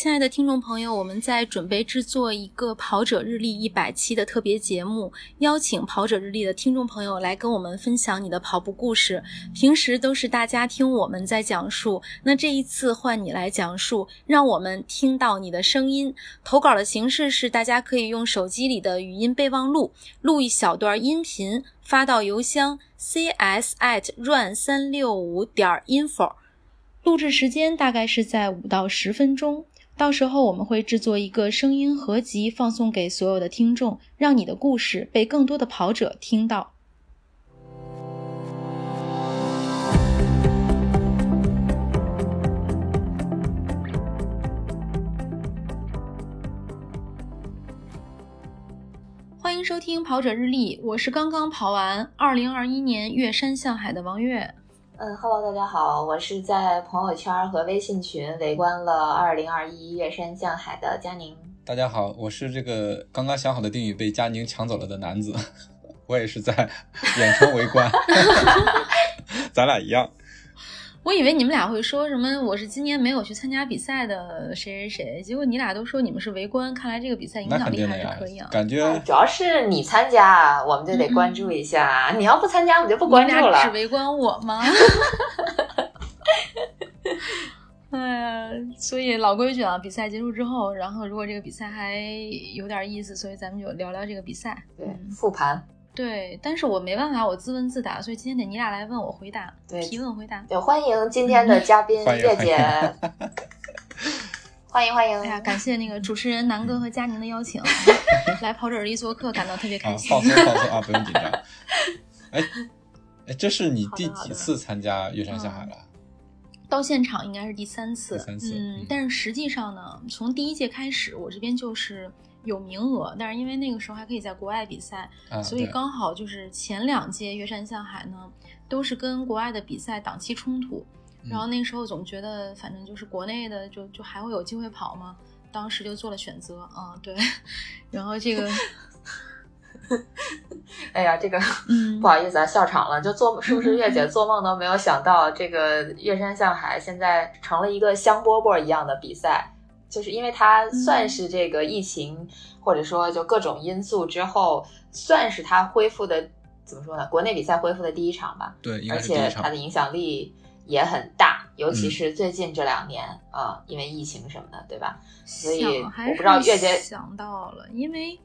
亲爱的听众朋友，我们在准备制作一个跑者日历一百期的特别节目，邀请跑者日历的听众朋友来跟我们分享你的跑步故事。平时都是大家听我们在讲述，那这一次换你来讲述，让我们听到你的声音。投稿的形式是，大家可以用手机里的语音备忘录录一小段音频，发到邮箱 cs at run 三六五点 info，录制时间大概是在五到十分钟。到时候我们会制作一个声音合集，放送给所有的听众，让你的故事被更多的跑者听到。欢迎收听《跑者日历》，我是刚刚跑完二零二一年越山向海的王悦。嗯哈喽大家好，我是在朋友圈和微信群围观了二零二一月山向海的佳宁。大家好，我是这个刚刚想好的定语被佳宁抢走了的男子，我也是在 远程围观，咱俩一样。我以为你们俩会说什么？我是今年没有去参加比赛的谁谁谁，结果你俩都说你们是围观。看来这个比赛影响力还是可以啊。感觉主要是你参加，我们就得关注一下。你要不参加，我们就不关注了。是围观我吗？哎呀，所以老规矩啊，比赛结束之后，然后如果这个比赛还有点意思，所以咱们就聊聊这个比赛。对，复盘。对，但是我没办法，我自问自答，所以今天得你俩来问我回答，提问回答。对，欢迎今天的嘉宾月姐，欢迎 欢迎。哎呀，感谢那个主持人南哥和佳宁的邀请，来跑者一做客，感到特别开心。放松放松啊，不用紧张。哎哎，这是你第几次参加月山下海了？到现场应该是第三次。第三次。嗯，但是实际上呢，从第一届开始，我这边就是。有名额，但是因为那个时候还可以在国外比赛，所以刚好就是前两届岳山向海呢，都是跟国外的比赛档期冲突。然后那时候总觉得，反正就是国内的就就还会有机会跑嘛，当时就做了选择。嗯，对。然后这个，哎呀，这个不好意思啊，笑场了。就做是不是月姐做梦都没有想到，这个月山向海现在成了一个香饽饽一样的比赛。就是因为它算是这个疫情，或者说就各种因素之后，算是它恢复的怎么说呢？国内比赛恢复的第一场吧。对，而且它的影响力也很大，尤其是最近这两年啊，因为疫情什么的，对吧？所以我不知道月姐想到了，因为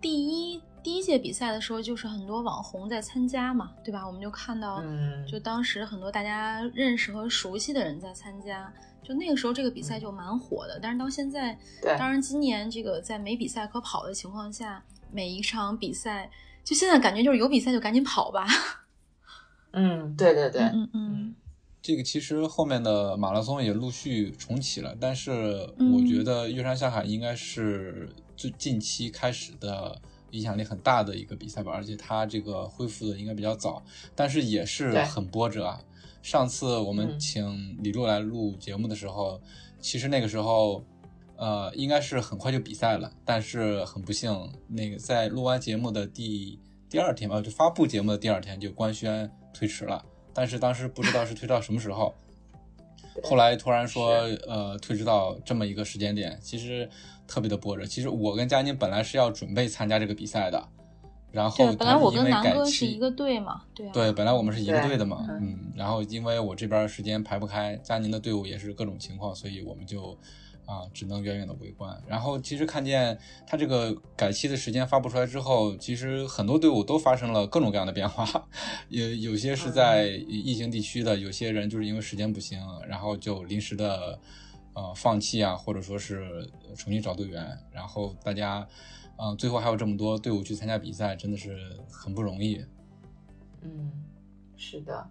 第一第一届比赛的时候，就是很多网红在参加嘛，对吧？我们就看到，就当时很多大家认识和熟悉的人在参加。就那个时候，这个比赛就蛮火的。但是到现在，当然今年这个在没比赛可跑的情况下，每一场比赛，就现在感觉就是有比赛就赶紧跑吧。嗯，对对对，嗯嗯。这个其实后面的马拉松也陆续重启了，但是我觉得岳山下海应该是最近期开始的影响力很大的一个比赛吧，而且它这个恢复的应该比较早，但是也是很波折啊。上次我们请李璐来录节目的时候，其实那个时候，呃，应该是很快就比赛了，但是很不幸，那个在录完节目的第第二天吧，就发布节目的第二天就官宣推迟了，但是当时不知道是推到什么时候，后来突然说，呃，推迟到这么一个时间点，其实特别的波折。其实我跟佳宁本来是要准备参加这个比赛的。然后，本来我跟南哥是一个队嘛，对对，本来我们是一个队的嘛，嗯，然后因为我这边时间排不开，佳宁的队伍也是各种情况，所以我们就啊只能远远的围观。然后其实看见他这个改期的时间发布出来之后，其实很多队伍都发生了各种各样的变化，有有些是在疫情地区的，有些人就是因为时间不行，然后就临时的呃放弃啊，或者说是重新找队员，然后大家。嗯，最后还有这么多队伍去参加比赛，真的是很不容易。嗯，是的。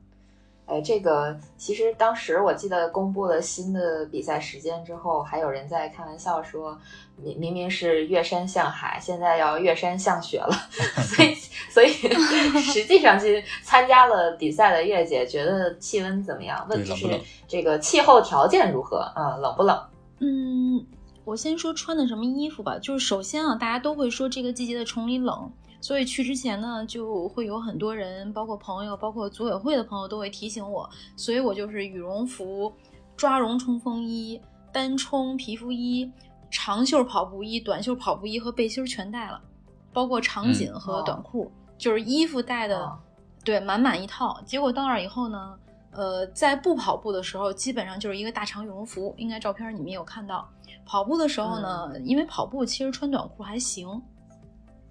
哎，这个其实当时我记得公布了新的比赛时间之后，还有人在开玩笑说，明明明是越山向海，现在要越山向雪了。所以，所以 实际上去参加了比赛的月姐觉得气温怎么样？问题是这个气候条件如何？啊，冷不冷？嗯。我先说穿的什么衣服吧，就是首先啊，大家都会说这个季节的崇礼冷，所以去之前呢，就会有很多人，包括朋友，包括组委会的朋友都会提醒我，所以我就是羽绒服、抓绒冲锋衣、单冲皮肤衣、长袖跑步衣、短袖跑步衣和背心全带了，包括长锦和短裤，就是衣服带的，对，满满一套。结果到那儿以后呢，呃，在不跑步的时候，基本上就是一个大长羽绒服，应该照片你们有看到。跑步的时候呢，因为跑步其实穿短裤还行。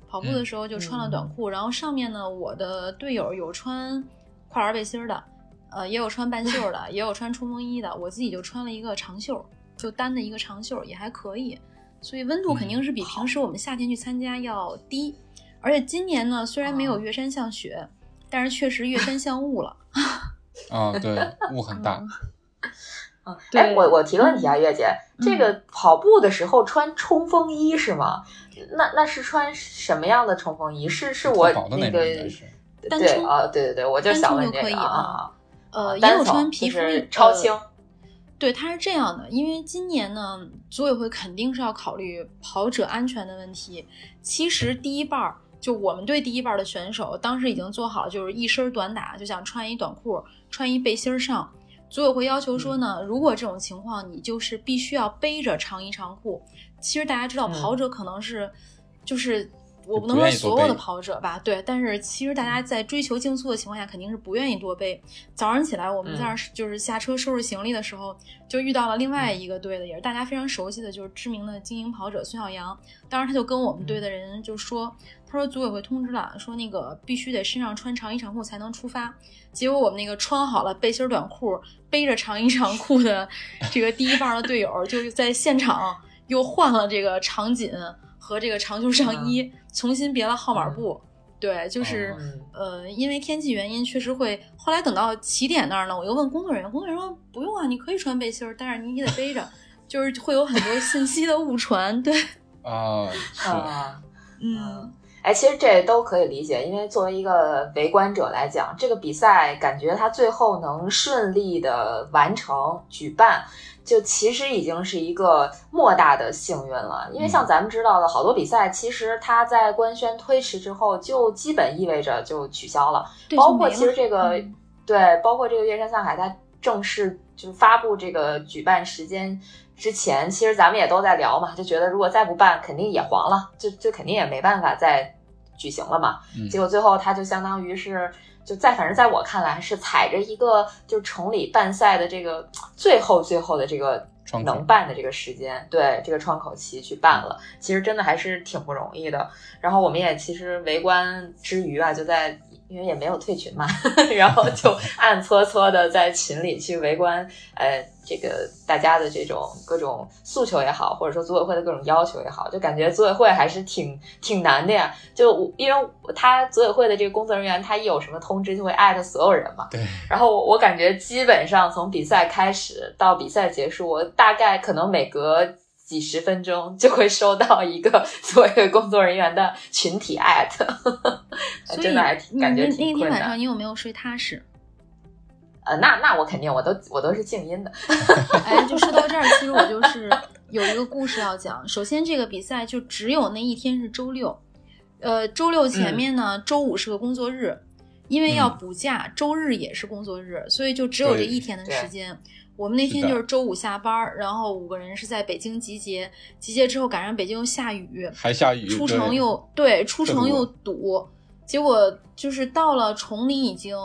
跑步的时候就穿了短裤，然后上面呢，我的队友有穿跨栏背心的，呃，也有穿半袖的，也有穿冲锋衣的，我自己就穿了一个长袖，就单的一个长袖也还可以，所以温度肯定是比平时我们夏天去参加要低，而且今年呢，虽然没有月山像雪，但是确实月山像雾了。啊，对，雾很大。嗯，哎，我我提个问题啊，月姐，这个跑步的时候穿冲锋衣是吗？那那是穿什么样的冲锋衣？是是我那个对啊，对对对，我就想问这个啊。呃，也有穿皮肤超轻。对，它是这样的，因为今年呢，组委会肯定是要考虑跑者安全的问题。其实第一半儿，就我们队第一半的选手，当时已经做好，就是一身短打，就想穿一短裤，穿一背心上。组委会要求说呢，如果这种情况，你就是必须要背着长衣长裤。其实大家知道，跑者可能是，就是我不能说所有的跑者吧，对。但是其实大家在追求竞速的情况下，肯定是不愿意多背。早上起来我们在那就是下车收拾行李的时候，就遇到了另外一个队的，也是大家非常熟悉的，就是知名的精英跑者孙晓阳。当时他就跟我们队的人就说。他说组委会通知了，说那个必须得身上穿长衣长裤才能出发。结果我们那个穿好了背心短裤，背着长衣长裤的这个第一棒的队友，就在现场又换了这个长锦和这个长袖上衣，重新别了号码布。对，就是呃，因为天气原因，确实会。后来等到起点那儿呢，我又问工作人员，工作人员说不用啊，你可以穿背心，但是你也得背着，就是会有很多信息的误传。对 啊，是嗯。哎，其实这都可以理解，因为作为一个围观者来讲，这个比赛感觉它最后能顺利的完成举办，就其实已经是一个莫大的幸运了。因为像咱们知道的好多比赛，其实它在官宣推迟之后，就基本意味着就取消了。包括其实这个对，包括这个月山向海，它正式就发布这个举办时间。之前其实咱们也都在聊嘛，就觉得如果再不办，肯定也黄了，就就肯定也没办法再举行了嘛。结果最后他就相当于是，就在反正在我看来是踩着一个就是崇礼办赛的这个最后最后的这个能办的这个时间，对这个窗口期去办了。其实真的还是挺不容易的。然后我们也其实围观之余啊，就在。因为也没有退群嘛，然后就暗搓搓的在群里去围观，呃，这个大家的这种各种诉求也好，或者说组委会的各种要求也好，就感觉组委会还是挺挺难的呀。就因为他组委会的这个工作人员，他一有什么通知就会艾特所有人嘛。对。然后我我感觉基本上从比赛开始到比赛结束，我大概可能每隔。几十分钟就会收到一个 所有工作人员的群体艾特，真的还挺感觉挺困难。那天晚上你有没有睡踏实？呃，那那我肯定，我都我都是静音的。哎，就说到这儿，其实我就 是有一个故事要讲。首先，这个比赛就只有那一天是周六，呃，周六前面呢，周五是个工作日，因为要补假，周日也是工作日，所以就只有这一天的时间。我们那天就是周五下班，然后五个人是在北京集结，集结之后赶上北京又下雨，还下雨，出城又对，出城又堵，结果就是到了崇礼已经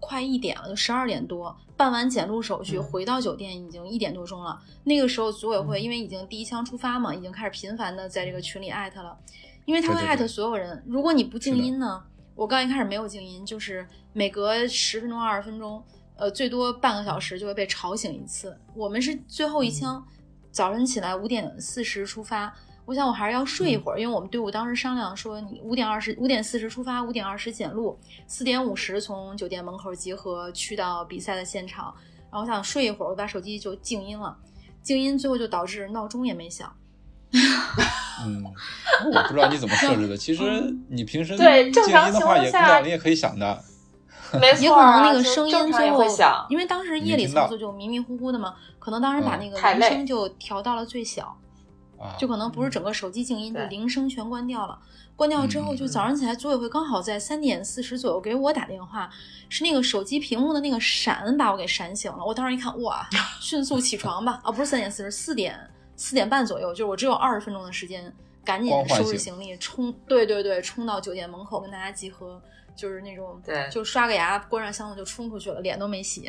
快一点了，就十二点多，办完检录手续回到酒店已经一点多钟了。那个时候组委会因为已经第一枪出发嘛，已经开始频繁的在这个群里艾特了，因为他会艾特所有人。如果你不静音呢，我刚一开始没有静音，就是每隔十分钟、二十分钟。呃，最多半个小时就会被吵醒一次。我们是最后一枪，早晨起来五点四十出发。我想我还是要睡一会儿，因为我们队伍当时商量说，你五点二十五点四十出发，五点二十检录，四点五十从酒店门口集合去到比赛的现场。然后我想睡一会儿，我把手机就静音了，静音最后就导致闹钟也没响。嗯，我不知道你怎么设置的。其实你平时对正常的话，也亮铃也可以响的。没也可能那个声音最后，因为当时夜里操作就迷迷糊糊的嘛，可能当时把那个铃声就调到了最小。啊，就可能不是整个手机静音，就铃声全关掉了。关掉之后，就早上起来，组委会刚好在三点四十左右给我打电话，是那个手机屏幕的那个闪把我给闪醒了。我当时一看，哇，迅速起床吧！啊，不是三点四十，四点四点半左右，就是我只有二十分钟的时间，赶紧收拾行李，冲，对对对，冲到酒店门口跟大家集合，就是那种，对就刷个牙，关上箱子就冲出去了，脸都没洗。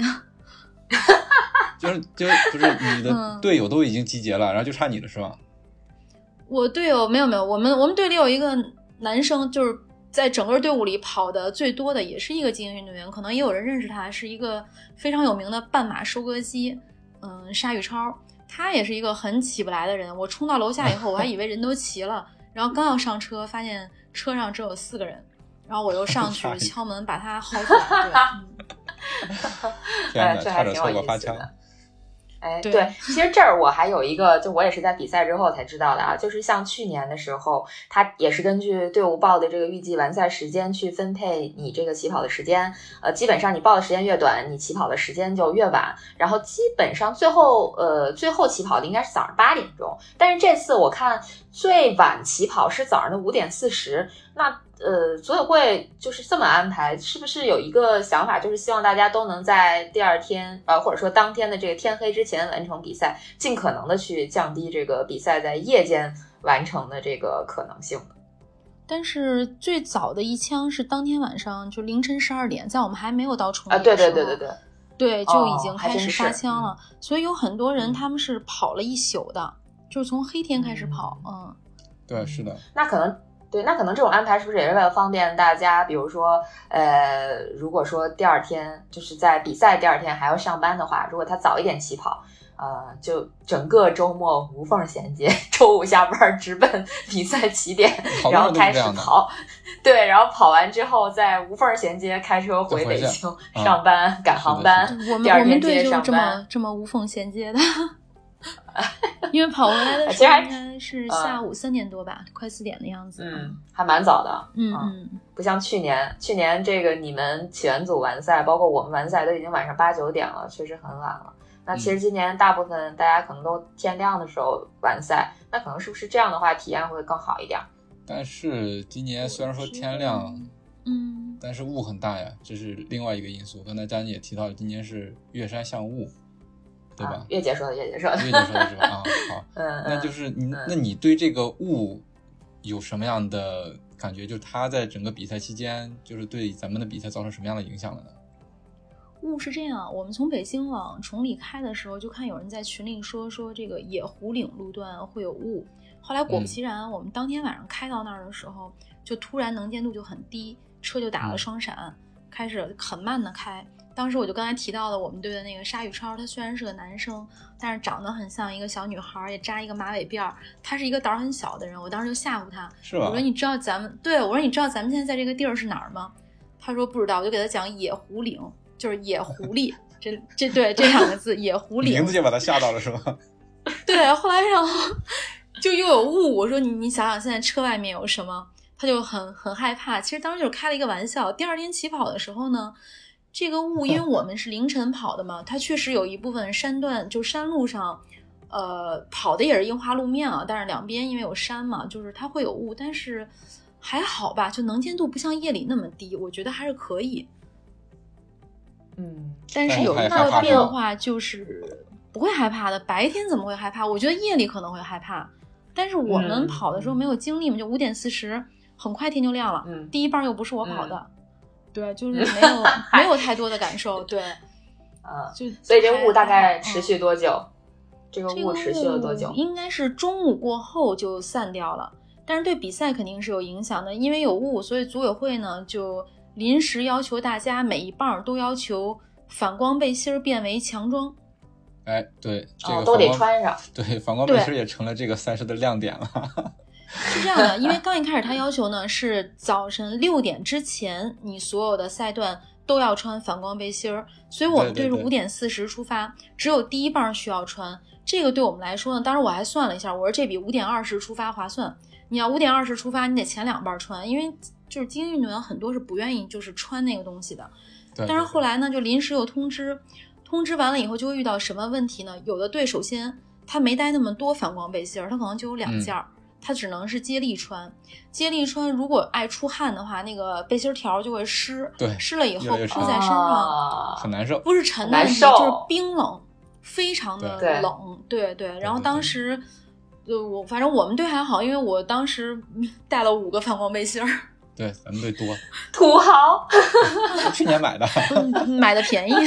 就是就是不是你的嗯队友都已经集结了，然后就差你了是吧？我队友没有没有，我们我们队里有一个男生，就是在整个队伍里跑的最多的，也是一个精英运动员，可能也有人认识他，是一个非常有名的半马收割机，嗯，沙宇超，他也是一个很起不来的人。我冲到楼下 以后，我还以为人都齐了，然后刚要上车，发现车上只有四个人，然后我又上去 敲门把他薅出来。对嗯哎，天哪，差点这还挺有错过发枪。哎，对对，其实这儿我还有一个，就我也是在比赛之后才知道的啊，就是像去年的时候，他也是根据队伍报的这个预计完赛时间去分配你这个起跑的时间，呃，基本上你报的时间越短，你起跑的时间就越晚，然后基本上最后呃最后起跑的应该是早上八点钟，但是这次我看最晚起跑是早上的五点四十，那呃，组委会就是这么安排，是不是有一个想法，就是希望大家都能在第二天，呃，或者说当天的这个天黑之前完成比赛，尽可能的去降低这个比赛在夜间完成的这个可能性？但是最早的一枪是当天晚上就凌晨十二点，在我们还没有到冲啊，野的时候，对对对对对，对，就已经开始发是枪了，所以有很多人嗯。他们是跑了一宿的，就是从黑天开始跑，嗯，对，是的，那可能。对，那可能这种安排是不是也是为了方便大家？比如说，呃，如果说第二天就是在比赛第二天还要上班的话，如果他早一点起跑，呃，就整个周末无缝衔接，周五下班直奔 比赛起点，然后开始。跑，对，然后跑完之后再无缝衔接开车回北京啊上班赶航班，我们第二我们天接着上队就是这么班。这么无缝衔接的，因为跑回来的 应该是下午三点多吧，快四点的样子，嗯，还蛮早的，啊嗯。嗯，不像去年，去年这个你们起源组完赛，包括我们完赛都已经晚上八九点了，确实很晚了。那其实今年大部分大家可能都天亮的时候完赛，那可能是不是这样的话体验会更好一点？但是今年虽然说天亮，嗯，但是雾很大呀，这是另外一个因素。刚才佳妮也提到了，今年是月山向雾，对吧啊？月姐说的，月姐说的，月姐说的是吧？啊，好，嗯，那嗯就是你，嗯那你对这个雾有什么样的感觉？就是它在整个比赛期间，就是对咱们的比赛造成什么样的影响了呢？雾是这样，我们从北京往崇礼开的时候，就看有人在群里说说这个野狐岭路段会有雾。后来果不其然，我们当天晚上开到那儿的时候，就突然能见度就很低，车就打了嗯双闪，开始很慢的开。当时我就刚才提到的，我们队的那个沙宇超，他虽然是个男生，但是长得很像一个小女孩，也扎一个马尾辫儿。他是一个胆儿很小的人，我当时就吓唬他，我说你知道咱们对我说你知道咱们现在在这个地儿是哪儿吗？他说不知道，我就给他讲野狐岭，就是野狐狸，这这对这两个字野狐岭名字就把他吓到了，是吧？对，后来然后就又有雾，我说你你想想现在车外面有什么，他就很很害怕。其实当时就是开了一个玩笑。第二天起跑的时候呢，这个雾 因为我们是凌晨跑的嘛，它确实有一部分山段就山路上。呃，跑的也是樱花路面啊，但是两边因为有山嘛，就是它会有雾，但是还好吧，就能见度不像夜里那么低，我觉得还是可以。嗯，但是有一个变化就是不会害怕的，白天怎么会害怕？我觉得夜里可能会害怕，但是我们嗯跑的时候没有经历嘛，就五点四十，很快天就亮了。嗯第一棒又不是我跑的，对，就 是没有没有太多的感受，对，呃，就所以这雾大概持续多久？这个这个雾持续了多久？应该是中午过后就散掉了，但是对比赛肯定是有影响的，因为有雾，所以组委会呢就临时要求大家每一棒都要求反光背心变为强装。哎，对，这哦，都得穿上。对反光背心也成了这个赛事的亮点了。是这样的，因为刚一开始他要求呢是早晨六点之前，你所有的赛段都要穿反光背心儿，所以我们队是五点四十出发，只有第一棒需要穿。这个对我们来说呢，当时我还算了一下，我说这比五点二十出发划算。你要五点二十出发，你得前两棒穿，因为就是精英运动员很多是不愿意就是穿那个东西的。对，但是后来呢，就临时又通知，通知完了以后就会遇到什么问题呢？有的队首先他没带那么多反光背心儿，他可能就有两嗯件儿，他只能是接力穿。接力穿如果爱出汗的话，那个背心儿条儿就会湿，对湿了以后铺在身上，啊很难受。不是沉的难问题，就是冰冷，非常的冷。对对，然后当时。呃，我反正我们队还好，因为我当时嗯带了五个反光背心儿，对，咱们队多，土豪，去年买的，嗯买的便宜。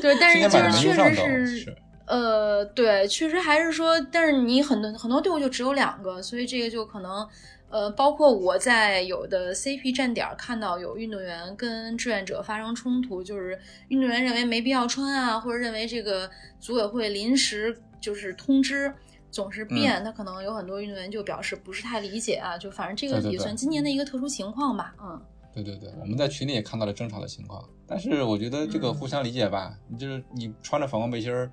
对，但是就是确实是，是呃，对，确实还是说，但是你很多很多队伍就只有两个，所以这个就可能，呃，包括我在有的 CP 站点儿看到有运动员跟志愿者发生冲突，就是运动员认为没必要穿啊，或者认为这个组委会临时就是通知。总是嗯变，他可能有很多运动员就表示不是太理解啊，就反正这个也算今年的一个特殊情况吧，嗯。对对对，我们在群里也看到了争吵的情况，但是我觉得这个嗯互相理解吧，你就是你穿着反光背心儿，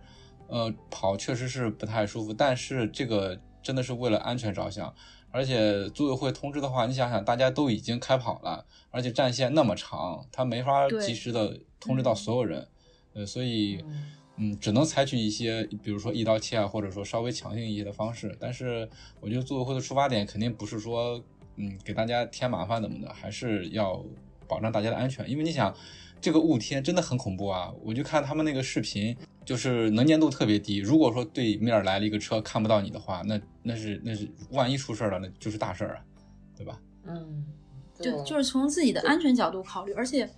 呃，跑确实是不太舒服，但是这个真的是为了安全着想，而且组委会通知的话，你想想，大家都已经开跑了，而且战线那么长，他没法及时的通知到所有人，呃，所以。嗯嗯，只能采取一些，比如说一刀切啊，或者说稍微强硬一些的方式。但是我觉得组委会的出发点肯定不是说，嗯，给大家添麻烦怎么的，还是要保障大家的安全。因为你想，这个雾天真的很恐怖啊！我就看他们那个视频，就是能见度特别低。如果说对面来了一个车看不到你的话，那那是那是万一出事了，那就是大事儿啊，对吧？嗯，对就是从自己的安全角度考虑，而且，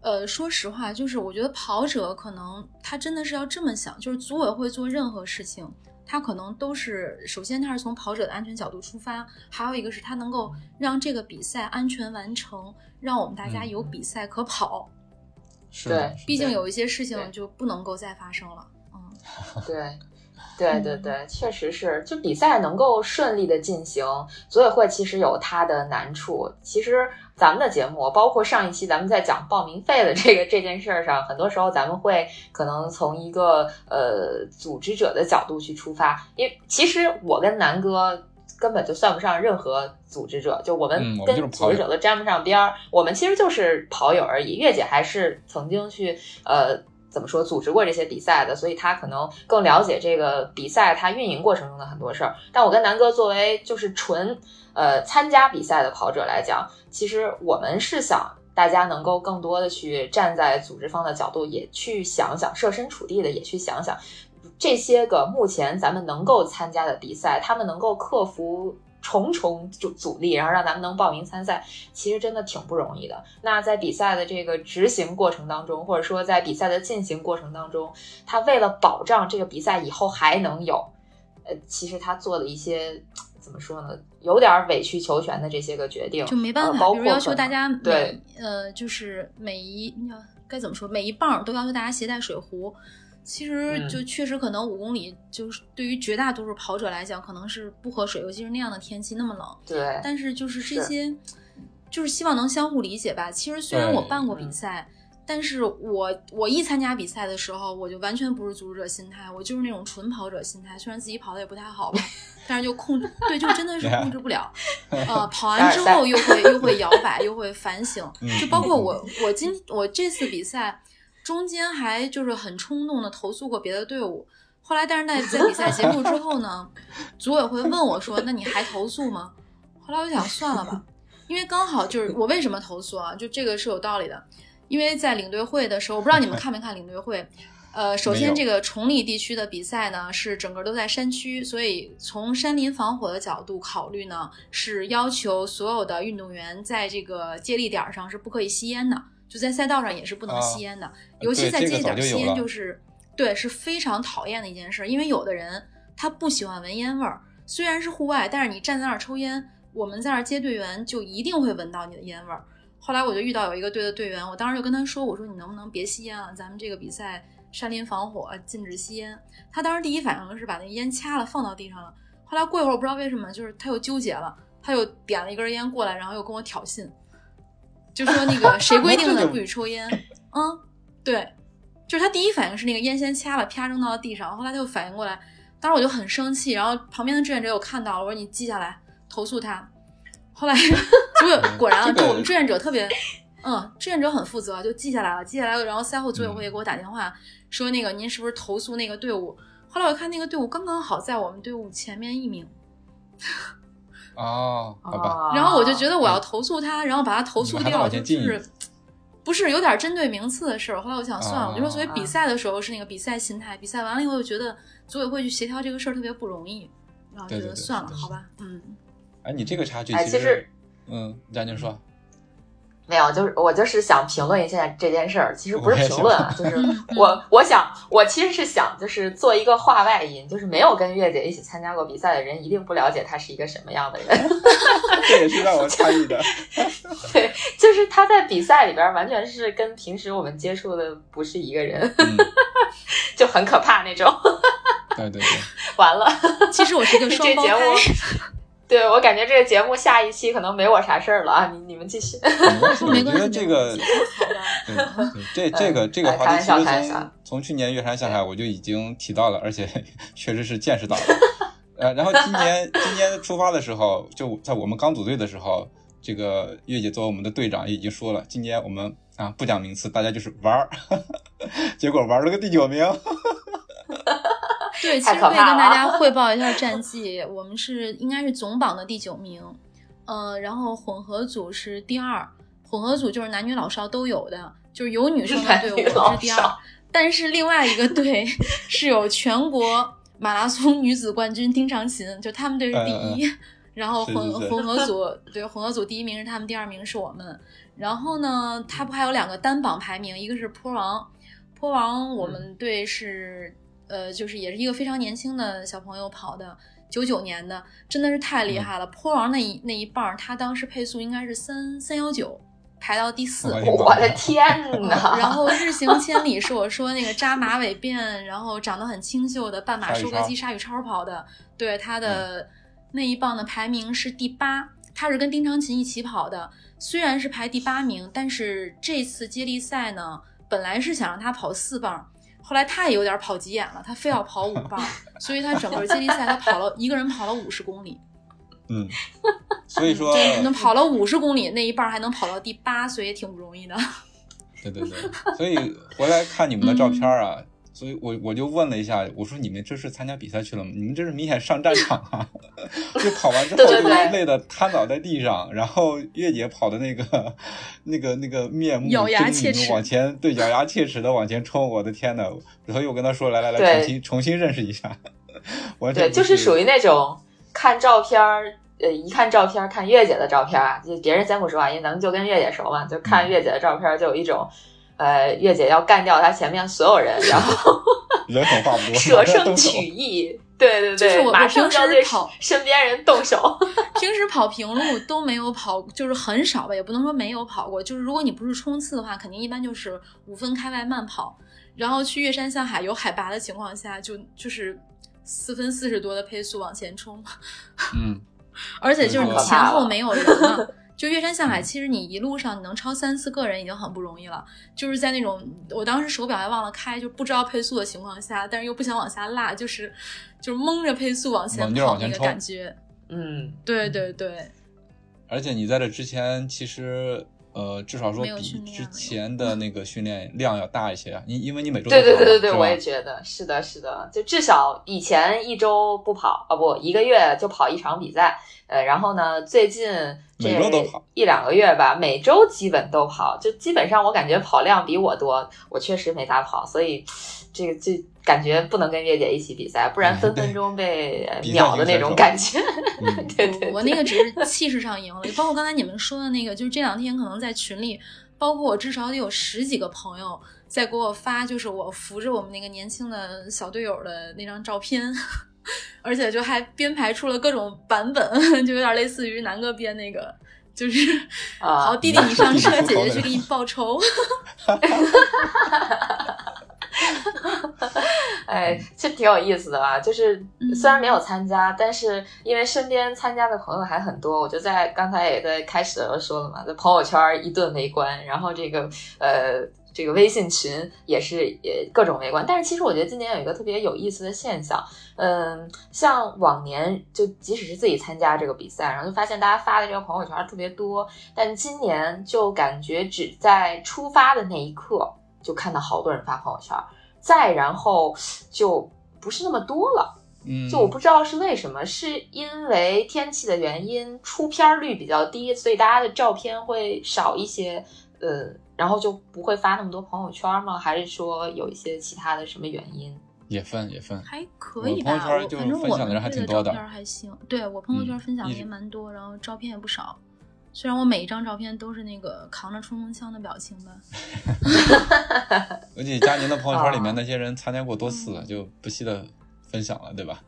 呃，说实话，就是我觉得跑者可能他真的是要这么想，就是组委会做任何事情，他可能都是首先他是从跑者的安全角度出发，还有一个是他能够让这个比赛安全完成，让我们大家嗯有比赛可跑。是，对毕竟有一些事情就不能够再发生了。嗯，对，对对对，确实是，就比赛能够顺利的进行，组委会其实有它的难处。其实咱们的节目，包括上一期咱们在讲报名费的这个这件事儿上，很多时候咱们会可能从一个呃组织者的角度去出发，因为其实我跟南哥。根本就算不上任何组织者，就我们跟组织者都沾不上边儿，我们其实就是跑友而已。月姐还是曾经去呃怎么说组织过这些比赛的，所以她可能更了解这个比赛它运营过程中的很多事儿。但我跟南哥作为就是纯呃参加比赛的跑者来讲，其实我们是想大家能够更多的去站在组织方的角度，也去想想设身处地的，也去想想这些个目前咱们能够参加的比赛，他们能够克服。重重阻阻力，然后让咱们能报名参赛，其实真的挺不容易的。那在比赛的这个执行过程当中，或者说在比赛的进行过程当中，他为了保障这个比赛以后还能有，呃，其实他做了一些怎么说呢，有点委曲求全的这些个决定，就没办法，呃包比如要求大家对呃，就是每一要该怎么说，每一棒都要求大家携带水壶。其实嗯就确实可能五公里，就是对于绝大多数跑者来讲，可能是不喝水，尤其是那样的天气那么冷。对，但是就是这是些，就是希望能相互理解吧。其实虽然我办过比嗯赛，但是我我一参加比赛的时候，我就完全不是组织者心态，我就是那种纯跑者心态。虽然自己跑的也不太好吧，但是就控制，对，就真的是控制不了。呃，跑 完之后又会又会摇摆，又会反省。嗯就包括我，我今我这次比赛中间还就是很冲动的投诉过别的队伍。后来，但是在在比赛结束之后呢，组委会问我说：“那你还投诉吗？”后来我想算了吧，因为刚好就是我为什么投诉啊？就这个是有道理的，因为在领队会的时候，我不知道你们看没看领队会。呃，首先这个崇礼地区的比赛呢是整个都在山区，所以从山林防火的角度考虑呢，是要求所有的运动员在这个接力点上是不可以吸烟的，就在赛道上也是不能吸烟的，尤其在接力点吸烟就是对是非常讨厌的一件事，因为有的人他不喜欢闻烟味儿，虽然是户外，但是你站在那儿抽烟，我们在那儿接队员就一定会闻到你的烟味儿。后来我就遇到有一个队的队员，我当时就跟他说：“我说你能不能别吸烟了？咱们这个比赛山林防火，禁止吸烟。”他当时第一反应是把那烟掐了放到地上了。后来过一会儿，我不知道为什么，就是他又纠结了，他又点了一根烟过来，然后又跟我挑衅，就说那个 谁规定的不许抽烟？嗯，对，就是他第一反应是那个烟先掐了，啪扔到了地上。后来他又反应过来，当时我就很生气，然后旁边的志愿者有看到了，我说你记下来投诉他。后来 结果果然啊，就我们志愿者特别嗯，志愿者很负责，就记下来了，记下来了，然后赛后组委会给我打电话说那个您是不是投诉那个队伍？后来我看那个队伍刚刚好在我们队伍前面一名。哦，好吧。然后我就觉得我要投诉他，然后把他投诉掉，就是不是有点针对名次的事儿？后来我想算了，我就说，所以比赛的时候是那个比赛心态，比赛完了以后就觉得组委会去协调这个事儿特别不容易，然后觉得算了，好吧，嗯。哎，你这个差距其实，嗯，佳宁说。没有，就是我就是想评论一下这件事儿，其实不是评论啊，就 是我我想我其实是想就是做一个话外音，就是没有跟月姐一起参加过比赛的人，一定不了解她是一个什么样的人。这也是让我诧异的。对，就是她在比赛里边完全是跟平时我们接触的不是一个人，就很可怕那种。对对对，完了，其实我是一个双胞胎。对，我感觉这个节目下一期可能没我啥事儿了啊！你你们继续。我觉得这个，对，这这个这个话题其实从从去年月山下海我就已经提到了，而且 确实是见识到了。呃，然后今年今年出发的时候，就在我们刚组队的时候，这个月姐作为我们的队长也已经说了，今年我们啊不讲名次，大家就是玩儿。结果玩了个第九名。对，其实可以跟大家汇报一下战绩。我们是应该是总榜的第九名，呃，然后混合组是第二。混合组就是男女老少都有的，就是有女生的队伍是第二。但是另外一个队是有全国马拉松女子冠军丁长琴，就他们队是第一。然后混混合组对混合组第一名是他们，第二名是我们。然后呢，他不还有两个单榜排名，一个是坡王，坡王我们队是。呃，就是也是一个非常年轻的小朋友跑的，九九年的，真的是太厉害了。坡王那一那一棒，他当时配速应该是三三幺九，排到第四。我的天呐！然后日行千里是我说那个扎马尾辫，然后长得很清秀的半马收割机沙宇超跑的，对他的那一棒的排名是第八，他是跟丁长琴一起跑的，虽然是排第八名，但是这次接力赛呢，本来是想让他跑四棒。后来他也有点跑急眼了，他非要跑五棒，所以他整个接力赛他跑了一个人跑了五十公里。嗯，所以说能跑了五十公里那一半还能跑到第八，所以也挺不容易的。对对对，所以回来看你们的照片啊。所以我我就问了一下，我说你们这是参加比赛去了吗？你们这是明显上战场啊！就跑完之后就累得瘫倒在地上，然后月姐跑的那个那个那个面目狰狞往前，对，咬牙切齿的往前冲，我的天呐！所以我跟他说，来来来，重新重新认识一下。对，就是属于那种看照片儿，呃，一看照片看月姐的照片啊，就别人先不说啊，因为咱们就跟月姐熟嘛，就看月姐的照片就有一种。呃，月姐要干掉她前面所有人，然后 人狠话不多，舍 生取义。对对对，就是马上要对身边人动手。平时跑平路都没有跑，就是很少吧，也不能说没有跑过。就是如果你不是冲刺的话，肯定一般就是五分开外慢跑。然后去岳山向海有海拔的情况下，就就是四分四十多的配速往前冲。嗯，而且就是你前后没有人了。就岳山向海，其实你一路上你能超三四个人已经很不容易了。就是在那种我当时手表还忘了开，就不知道配速的情况下，但是又不想往下落，就是就是蒙着配速往前跑那个感觉。嗯，对对对。而且你在这之前，其实。呃，至少说比之前的那个训练量要大一些啊，因因为你每周对对对对对，我也觉得是的，是的，就至少以前一周不跑啊，不一个月就跑一场比赛，呃，然后呢，最近每周都跑一两个月吧，每周基本都跑，就基本上我感觉跑量比我多，我确实没咋跑，所以这个就。感觉不能跟月姐一起比赛，不然分分钟被 秒的那种感觉。对对，我那个只是气势上赢了，包括刚才你们说的那个，就是这两天可能在群里，包括我至少得有十几个朋友在给我发，就是我扶着我们那个年轻的小队友的那张照片，而且就还编排出了各种版本，就有点类似于南哥编那个，就是啊好弟弟你上车，姐姐去给你报仇。哎，这挺有意思的吧？就是虽然没有参加，但是因为身边参加的朋友还很多，我就在刚才也在开始的时候说了嘛，在朋友圈一顿围观，然后这个呃这个微信群也是也各种围观。但是其实我觉得今年有一个特别有意思的现象，嗯，像往年就即使是自己参加这个比赛，然后就发现大家发的这个朋友圈特别多，但今年就感觉只在出发的那一刻就看到好多人发朋友圈，再然后就不是那么多了。嗯，就我不知道是为什么，是因为天气的原因，出片率比较低，所以大家的照片会少一些，呃，然后就不会发那么多朋友圈吗？还是说有一些其他的什么原因？也分也分，还可以吧。我朋友圈就反正我分享的人还挺多的照片还行，对我朋友圈嗯分享的也蛮多，然后照片也不少。虽然我每一张照片都是那个扛着冲锋枪的表情吧，而且佳宁的朋友圈里面哦那些人参加过多次，嗯就不惜的分享了，对吧？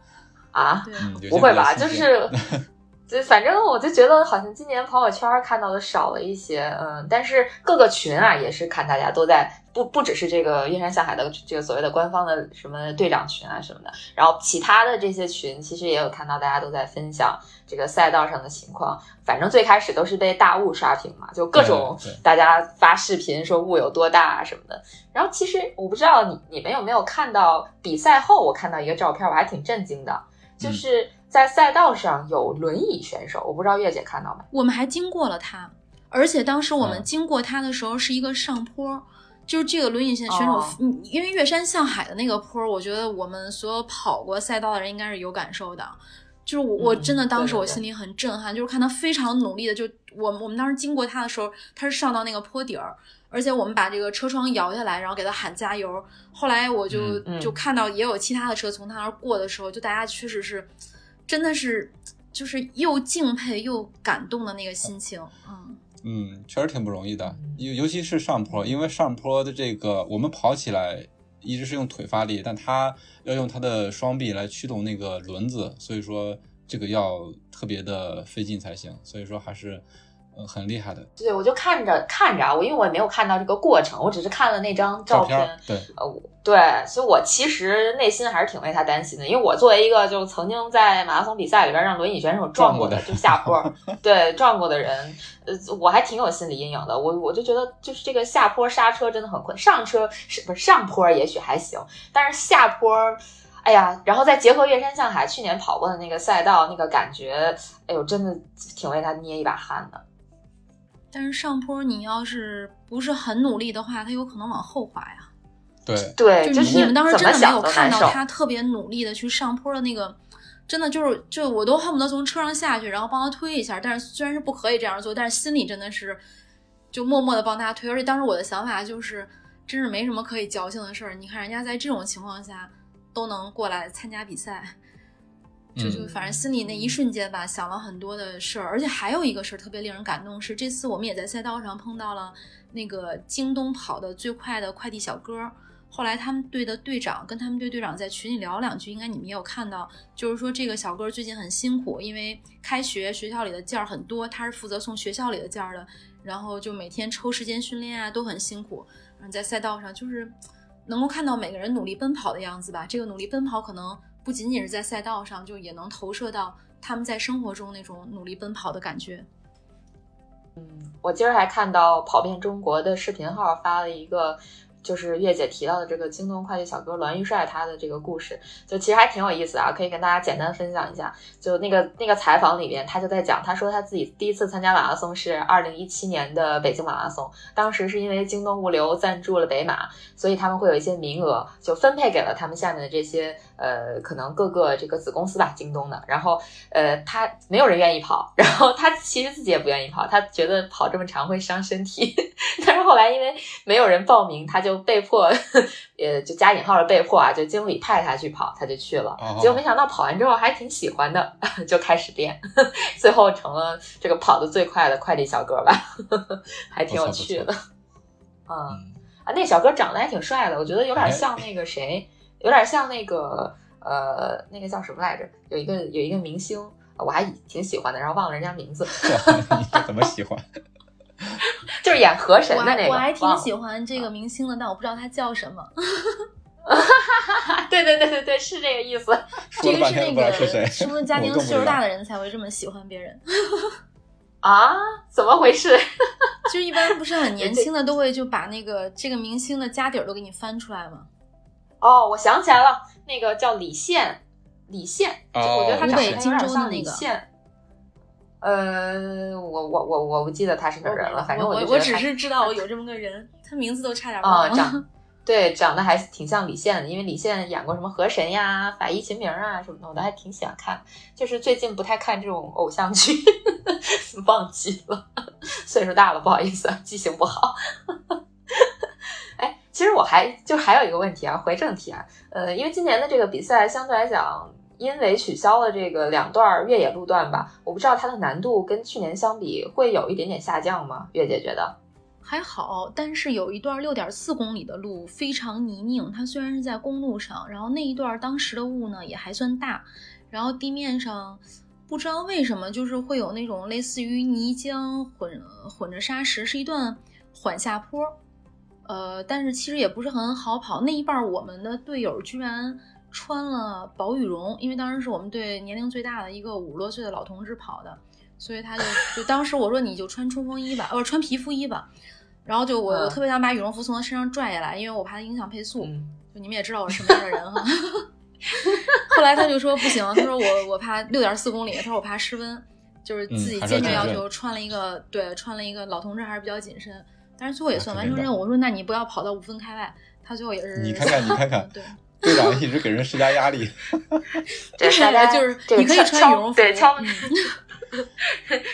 啊，对，嗯，不会吧？就是，就反正我就觉得好像今年朋友圈看到的少了一些，嗯，但是各个群啊也是看大家都在，不不只是这个岳山下海的这个所谓的官方的什么队长群啊什么的，然后其他的这些群其实也有看到大家都在分享这个赛道上的情况。反正最开始都是被大雾刷屏嘛，就各种大家发视频说雾有多大啊什么的。然后其实我不知道你你们有没有看到比赛后，我看到一个照片，我还挺震惊的，就是在赛道上有轮椅选手，我不知道月姐看到没？我们还经过了他，而且当时我们嗯经过他的时候是一个上坡，就是这个轮椅选选手，因为越山向海的那个坡，我觉得我们所有跑过赛道的人应该是有感受的。就是我，我嗯真的当时我心里很震撼，就是看他非常努力的，就我们我们当时经过他的时候，他是上到那个坡底儿，而且我们把这个车窗摇下来，然后给他喊加油。后来我就、就看到也有其他的车从他那儿过的时候，就大家确实是真的是就是又敬佩又感动的那个心情，嗯。嗯，确实挺不容易的，尤尤其是上坡，因为上坡的这个我们跑起来一直是用腿发力，但他要用他的双臂来驱动那个轮子，所以说这个要特别的费劲才行，所以说还是呃很厉害的对，我就看着看着啊，我因为我也没有看到这个过程，我只是看了那张照片。儿。对，呃，我对，所以我其实内心还是挺为他担心的，因为我作为一个就曾经在马拉松比赛里边让轮椅选手撞过的，就下坡，对撞过的人，呃，我还挺有心理阴影的。我我就觉得就是这个下坡刹车真的很困，上车是不是上坡也许还行，但是下坡。哎呀，然后再结合岳山向海去年跑过的那个赛道，那个感觉，哎呦，真的挺为他捏一把汗的。但是上坡你要是不是很努力的话，它有可能往后滑呀。对，对，就是你们当时真的没有。看到他特别努力的去上坡的那个，真的就是就我都恨不得从车上下去，然后帮他推一下。但是虽然是不可以这样做，但是心里真的是就默默的帮他推。而且当时我的想法就是，真是没什么可以矫情的事儿。你看人家在这种情况下都能过来参加比赛，就就嗯反正心里那一瞬间吧，想了很多的事儿。而且还有一个事儿特别令人感动，是这次我们也在赛道上碰到了那个京东跑的最快的快递小哥。后来他们队的队长跟他们队队长在群里聊两句，应该你们也有看到，就是说这个小哥最近很辛苦，因为开学学校里的件儿很多，他是负责送学校里的件儿的，然后就每天抽时间训练啊，都很辛苦。然后在赛道上就是能够看到每个人努力奔跑的样子吧。这个努力奔跑可能不仅仅是在赛道上，就也能投射到他们在生活中那种努力奔跑的感觉。嗯，我今儿还看到跑遍中国的视频号发了一个，就是月姐提到的这个京东快递小哥栾玉帅他的这个故事，就其实还挺有意思啊，可以跟大家简单分享一下。就那个那个采访里边，他就在讲，他说他自己第一次参加马拉松是二零一七年的北京马拉松，当时是因为京东物流赞助了北马，所以他们会有一些名额，就分配给了他们下面的这些呃，可能各个这个子公司吧，京东的。然后呃，他没有人愿意跑，然后他其实自己也不愿意跑，他觉得跑这么长会伤身体。但是后来因为没有人报名，他就被迫，呃，就加引号的被迫啊，就经理派他去跑，他就去了。哦结果没想到跑完之后还挺喜欢的，就开始练，最后成了这个跑得最快的快递小哥吧，还挺有趣的。嗯嗯，啊，那小哥长得还挺帅的，我觉得有点哎像那个谁，有点像那个呃，那个叫什么来着？有一个有一个明星，我还挺喜欢的，然后忘了人家名字，你怎么喜欢？就是演河神我的那个。还我还挺喜欢这个明星的，但我不知道他叫什么。对对对对对，是这个意思。这个是那个是不是家庭岁数大的人才会这么喜欢别人？啊，怎么回事？就一般不是很年轻的都会就把那个这个明星的家底儿都给你翻出来吗？哦，我想起来了，那个叫李现，李现，哦我觉得他长得有点像那个李现。呃，我我我我不记得他是哪人了，反正我就觉得他我只是知道有这么个人，他名字都差点啊、忘了。长 对长得还挺像李现的，因为李现演过什么河神呀、法医秦明啊什么的，我都还挺喜欢看。就是最近不太看这种偶像剧，忘记了，岁数大了，不好意思，记性不好。哎，其实我还就还有一个问题啊，回正题啊，呃，因为今年的这个比赛相对来讲，因为取消了这个两段越野路段吧，我不知道它的难度跟去年相比会有一点点下降吗？月姐觉得？还好，但是有一段六点四公里的路非常泥泞，它虽然是在公路上，然后那一段当时的雾呢也还算大，然后地面上不知道为什么就是会有那种类似于泥浆混混着沙石，是一段缓下坡，呃，但是其实也不是很好跑。那一半我们的队友居然穿了薄羽绒，因为当时是我们队年龄最大的一个五十多岁的老同志跑的。所以他就就当时我说你就穿冲锋衣吧，呃，穿皮肤衣吧。然后就我我嗯特别想把羽绒服从他身上拽下来，因为我怕他影响配速。嗯就你们也知道我是什么样的人哈。后来他就说不行，他说我我怕六点四公里，他说我怕失温，就是自己坚决要求穿了一个对穿了一个老同志还是比较谨慎，但是最后也算完成任务。我说那你不要跑到五分开外，他最后也是你看看你看看 对。队长一直给人施加压力。这大家就是你可以穿羽绒服，对，悄嗯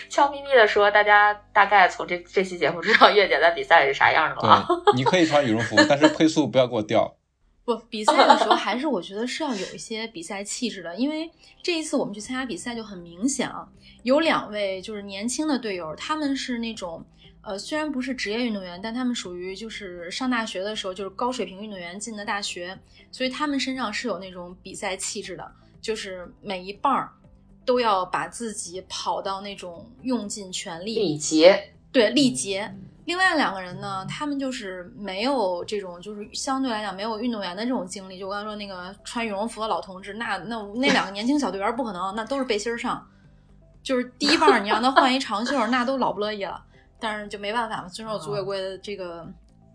悄咪咪的说，大家大概从这这期节目知道月姐在比赛是啥样的了你可以穿羽绒服，但是配速不要给我掉。不，比赛的时候还是我觉得是要有一些比赛气质的，因为这一次我们去参加比赛就很明显啊，有两位就是年轻的队友，他们是那种呃虽然不是职业运动员，但他们属于就是上大学的时候就是高水平运动员进的大学，所以他们身上是有那种比赛气质的，就是每一棒儿都要把自己跑到那种用尽全力，力竭，对力竭。另外两个人呢，他们就是没有这种，就是相对来讲没有运动员的这种经历。就我刚才说那个穿羽绒服的老同志，那那那两个年轻小队员不可能，那都是背心儿上，就是第一棒你让他换一长袖，那都老不乐意了。但是就没办法嘛，遵守组委会的这个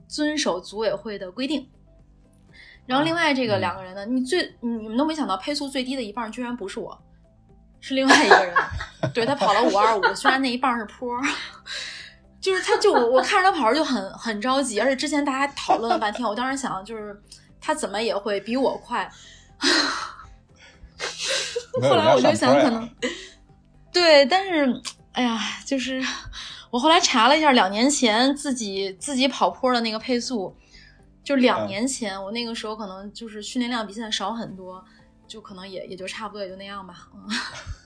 遵守组委会的规定。然后另外这个嗯两个人呢，你最你们都没想到配速最低的一棒居然不是我，是另外一个人。对他跑了五二五，虽然那一棒是坡儿。就是他，就我我看着他跑着就很很着急，而且之前大家讨论了半天，我当时想就是他怎么也会比我快。后来我就想，可能对，但是哎呀，就是我后来查了一下，两年前自己自己跑坡的那个配速，就两嗯年前、我那个时候可能就是训练量比现在少很多，就可能也也就差不多也就那样吧。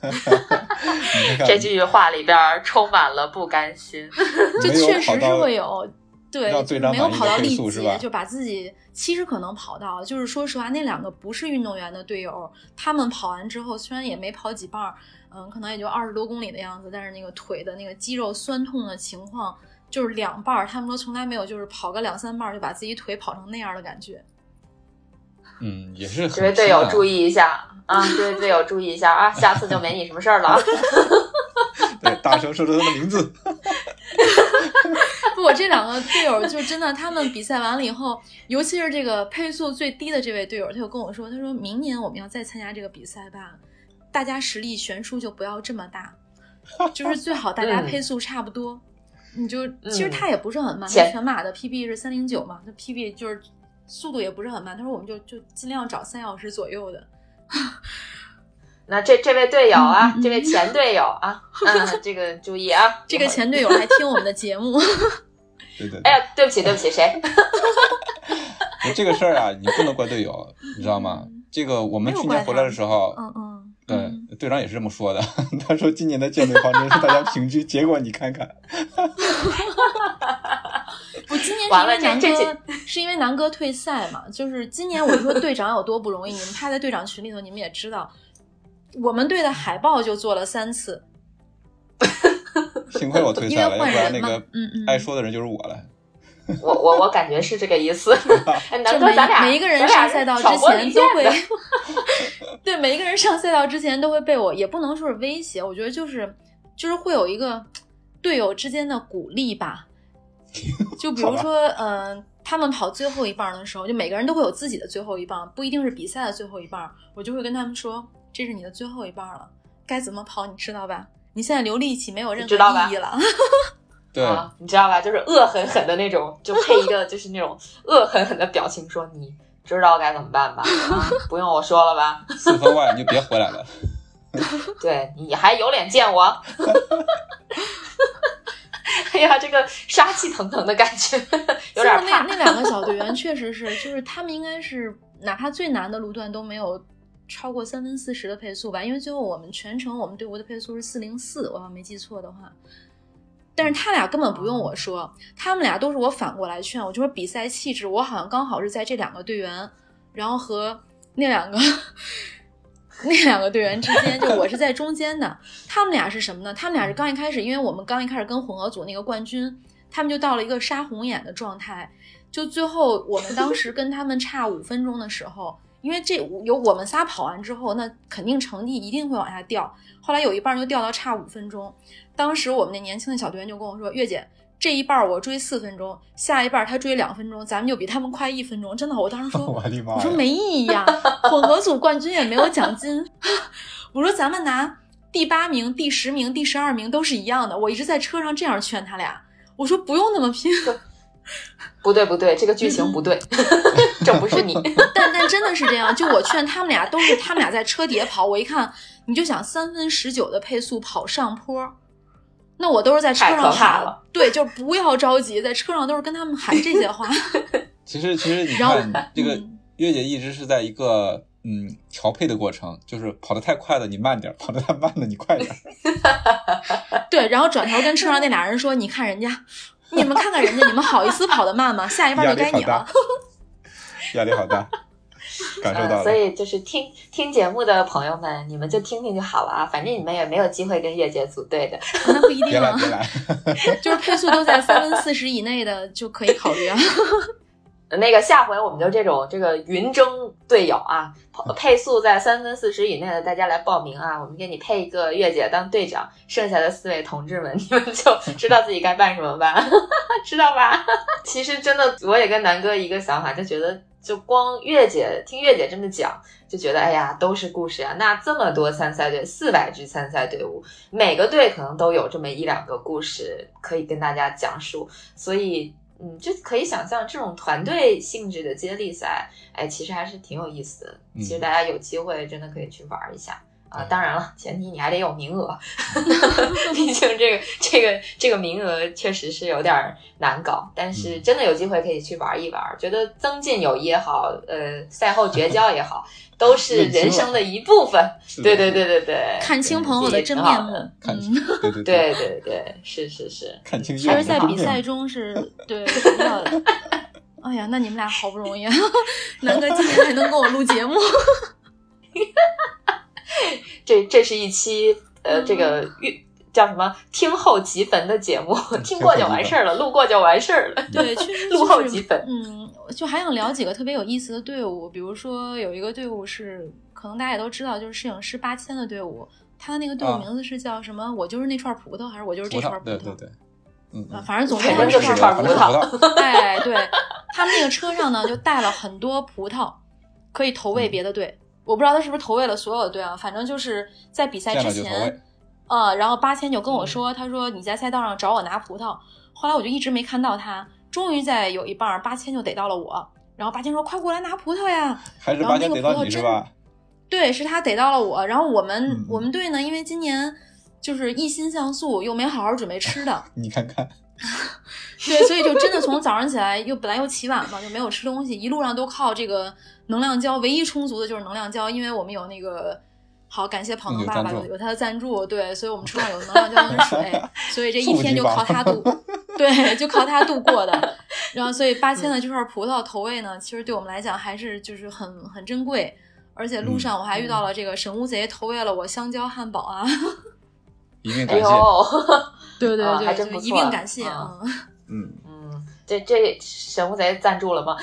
这句话里边充满了不甘心。就确实是会有。对，没有跑到力竭，就把自己其实可能跑到，就是说实话，那两个不是运动员的队友，他们跑完之后虽然也没跑几棒儿，嗯，可能也就二十多公里的样子，但是那个腿的那个肌肉酸痛的情况，就是两半儿，他们说从来没有就是跑个两三半儿就把自己腿跑成那样的感觉。嗯，也是很这位队友注意，意一下啊！这位队友注意一下啊！下次就没你什么事儿了。对，大声说出他的名字。不，我这两个队友就真的，他们比赛完了以后，尤其是这个配速最低的这位队友，他就跟我说，他说明年我们要再参加这个比赛吧，大家实力悬殊就不要这么大，就是最好大家嗯配速差不多。你就其实他也不是很慢，全马的 PB 是三零九嘛，那 PB 就是速度也不是很慢。他说我们就就尽量找三小时左右的。那这这位队友啊这位前队友啊，嗯，这个注意啊！这个前队友还听我们的节目，对对哎呀，对不起对不起，谁？对，这个事儿啊，你不能怪队友，你知道吗？这个我们去年回来的时候，嗯嗯队长也是这么说的。他说今年的建队方针是大家平均，结果你看看，我，今年是完了因为南哥是因为南哥退赛嘛，就是今年我说队长有多不容易，你们趴在队长群里头，你们也知道，我们队的海报就做了三次，幸亏我退赛了，要不然那个嗯嗯爱说的人就是我了。我我我感觉是这个意思。哎，南哥，就每咱俩每一个人上赛道之前都会 对每一个人上赛道之前都会被我，也不能说是威胁，我觉得就是就是会有一个队友之间的鼓励吧。就比如说，嗯，他们跑最后一棒的时候，就每个人都会有自己的最后一棒，不一定是比赛的最后一棒。我就会跟他们说：“这是你的最后一棒了，该怎么跑你知道吧？你现在留力气没有任何意义了。”对，你知道吧？就是恶狠狠的那种，就配一个 就是那种恶狠狠的表情，说：“你知道该怎么办吧？啊，不用我说了吧？四分外你就别回来了。对，你还有脸见我？哎呀，这个杀气腾腾的感觉，有点怕。那那两个小队员确实是，就是他们应该是哪怕最难的路段都没有超过三分四十的配速吧？因为最后我们全程我们队伍的配速是四零四，我要没记错的话。但是他俩根本不用我说，他们俩都是我反过来劝我，就说比赛气质，我好像刚好是在这两个队员，然后和那两个 那两个队员之间，就我是在中间的。他们俩是什么呢？他们俩是刚一开始，因为我们刚一开始跟混合组那个冠军，他们就到了一个杀红眼的状态，就最后我们当时跟他们差五分钟的时候。因为这有我们仨跑完之后，那肯定成绩一定会往下掉。后来有一半就掉到差五分钟。当时我们那年轻的小队员就跟我说：“月姐，这一半我追四分钟，下一半他追两分钟，咱们就比他们快一分钟。”真的，我当时说：“我说没意义呀，混合组冠军也没有奖金。”我说：“咱们拿第八名、第十名、第十二名都是一样的。”我一直在车上这样劝他俩，我说：“不用那么拼。” 不对不对，这个剧情不对，这不是你。但但真的是这样，就我劝他们俩，都是他们俩在车底下跑。我一看，你就想三分十九的配速跑上坡，那我都是在车上喊，对，就不要着急，在车上都是跟他们喊这些话。其实其实你看，这个月姐一直是在一个嗯调配的过程，就是跑得太快了你慢点，跑得太慢了你快点。对，然后转头跟车上那俩人说：“你看人家。” 你们看看人家，你们好意思跑得慢吗？下一半就该你了。压力好大，感受到了。所以就是听听节目的朋友们，你们就听听就好了啊，反正你们也没有机会跟月姐组队的。那不一定啊，别来，就是配速都在三分四十以内的就可以考虑啊。那个下回我们就这种这个云争队友啊，配速在三分四十以内的大家来报名啊，我们给你配一个月姐当队长，剩下的四位同志们，你们就 知道自己该办什么办，知道吧？其实真的，我也跟南哥一个想法，就觉得就光月姐听月姐这么讲，就觉得哎呀，都是故事呀。那这么多参赛队，四百支参赛队伍，每个队可能都有这么一两个故事可以跟大家讲述，所以。嗯，就可以想象这种团队性质的接力赛，哎，其实还是挺有意思的。其实大家有机会真的可以去玩一下啊！当然了，前提你还得有名额，毕竟这个这个这个名额确实是有点难搞。但是真的有机会可以去玩一玩，觉得增进友谊也好，呃，赛后绝交也好。都是人生的一部分，对对对对对，看清朋友的真面目，看清，对对 对对对，是是是，看清。还是在比赛中是 对，要的。哎呀，那你们俩好不容易，南哥今天还能跟我录节目，这这是一期呃，这个叫什么“听后即焚”的节目，听过就完事儿了，路过就完事儿了。对，确实 录后即焚，嗯。就还想聊几个特别有意思的队伍，比如说有一个队伍是可能大家也都知道，就是摄影师八千的队伍，他的那个队伍名字是叫什么？我就是那串葡萄，还是我就是这串葡萄？对对对，嗯，反正总之是串葡萄。哎，对他们那个车上呢，就带了很多葡萄，可以投喂别的队。我不知道他是不是投喂了所有的队啊，反正就是在比赛之前，呃，然后八千就跟我说，他说你在赛道上找我拿葡萄，后来我就一直没看到他。终于在有一半八千就逮到了我，然后八千说：“快过来拿葡萄呀！”还是八千逮到你是吧？对，是他逮到了我。然后我们我们队呢，因为今年就是一心向素，又没好好准备吃的。你看看，对，所以就真的从早上起来又本来又起晚嘛，就没有吃东西，一路上都靠这个能量胶，唯一充足的就是能量胶，因为我们有那个。好，感谢跑能爸爸有他的赞助，对，所以我们车上有能量胶跟水，所以这一天就靠他度，对，就靠他度过的。然后，所以八千的这块葡萄投喂呢，其实对我们来讲还是就是很很珍贵。而且路上我还遇到了这个神乌贼投喂了我香蕉汉堡啊，一并感谢，对对 对，一并感谢啊，嗯嗯，这这神乌贼赞助了吗？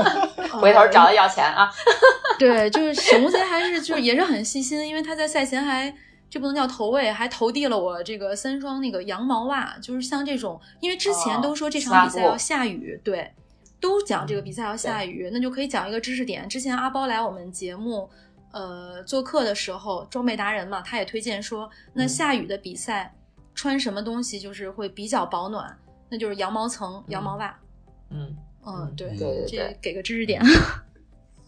回头找他要钱啊。对，就是神乌贼还是就是也是很细心，因为他在赛前还这不能叫投喂，还投递了我这个三双那个羊毛袜，就是像这种，因为之前都说这场比赛要下雨，对，都讲这个比赛要下雨，那就可以讲一个知识点。之前阿包来我们节目，呃，做客的时候，装备达人嘛，他也推荐说，那下雨的比赛穿什么东西就是会比较保暖，那就是羊毛层、羊毛袜。嗯嗯，对对对，这给个知识点。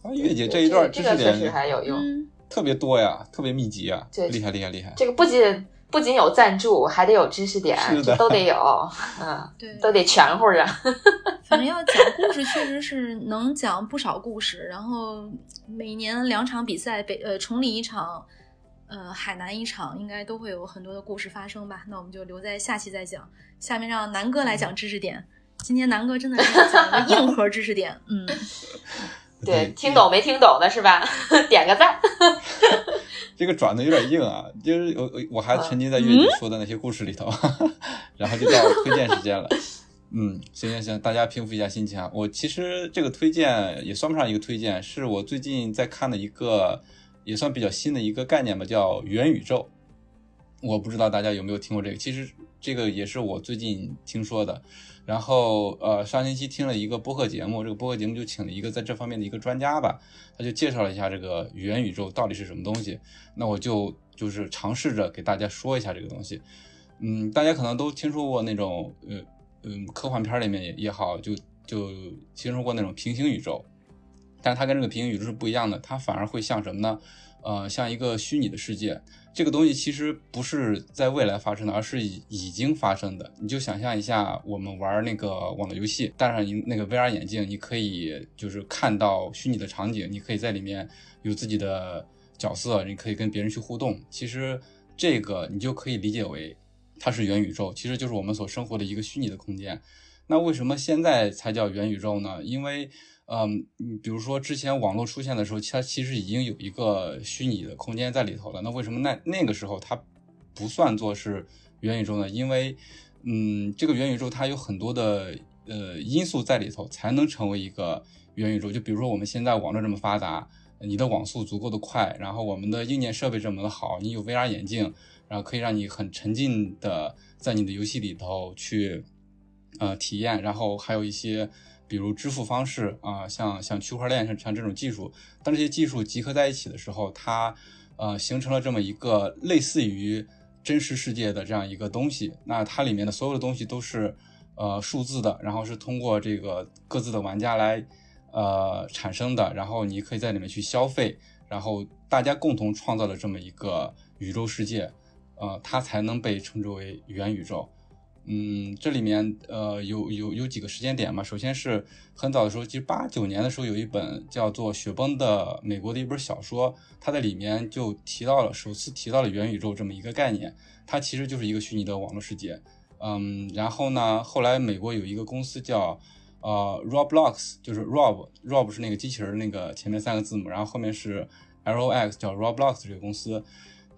啊，月姐这一段知识点还有用。特别多呀，特别密集啊，厉害厉害厉害！这个不仅不仅有赞助，还得有知识点，都得有，嗯，对，都得全乎着。反正要讲故事，确实是能讲不少故事。然后每年两场比赛，北呃崇礼一场，呃海南一场，应该都会有很多的故事发生吧？那我们就留在下期再讲。下面让南哥来讲知识点。今天南哥真的是讲硬核知识点，嗯。对，听懂没听懂的是吧？点个赞。这个转的有点硬啊，就是我我我还沉浸在月底说的那些故事里头，然后就到推荐时间了。嗯，行行行，大家平复一下心情啊。我其实这个推荐也算不上一个推荐，是我最近在看的一个也算比较新的一个概念吧，叫元宇宙。我不知道大家有没有听过这个，其实这个也是我最近听说的。然后，呃，上星期听了一个播客节目，这个播客节目就请了一个在这方面的一个专家吧，他就介绍了一下这个元宇宙到底是什么东西。那我就就是尝试着给大家说一下这个东西。嗯，大家可能都听说过那种，呃，嗯，科幻片里面也也好，就就听说过那种平行宇宙，但是它跟这个平行宇宙是不一样的，它反而会像什么呢？呃，像一个虚拟的世界。这个东西其实不是在未来发生的，而是已经发生的。你就想象一下，我们玩那个网络游戏，戴上你那个 VR 眼镜，你可以就是看到虚拟的场景，你可以在里面有自己的角色，你可以跟别人去互动。其实这个你就可以理解为它是元宇宙，其实就是我们所生活的一个虚拟的空间。那为什么现在才叫元宇宙呢？因为嗯，比如说之前网络出现的时候，它其实已经有一个虚拟的空间在里头了。那为什么那那个时候它不算作是元宇宙呢？因为，嗯，这个元宇宙它有很多的呃因素在里头，才能成为一个元宇宙。就比如说我们现在网络这么发达，你的网速足够的快，然后我们的硬件设备这么的好，你有 VR 眼镜，然后可以让你很沉浸的在你的游戏里头去呃体验，然后还有一些。比如支付方式啊，像像区块链像像这种技术，当这些技术集合在一起的时候，它呃形成了这么一个类似于真实世界的这样一个东西。那它里面的所有的东西都是呃数字的，然后是通过这个各自的玩家来呃产生的，然后你可以在里面去消费，然后大家共同创造了这么一个宇宙世界，呃，它才能被称之为元宇宙。嗯，这里面呃有有有几个时间点嘛。首先是很早的时候，其实八九年的时候，有一本叫做《雪崩》的美国的一本小说，它在里面就提到了首次提到了元宇宙这么一个概念。它其实就是一个虚拟的网络世界。嗯，然后呢，后来美国有一个公司叫呃 Roblox，就是 Rob，Rob 是那个机器人那个前面三个字母，然后后面是 L O X，叫 Roblox 这个公司，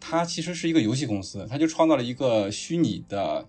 它其实是一个游戏公司，它就创造了一个虚拟的。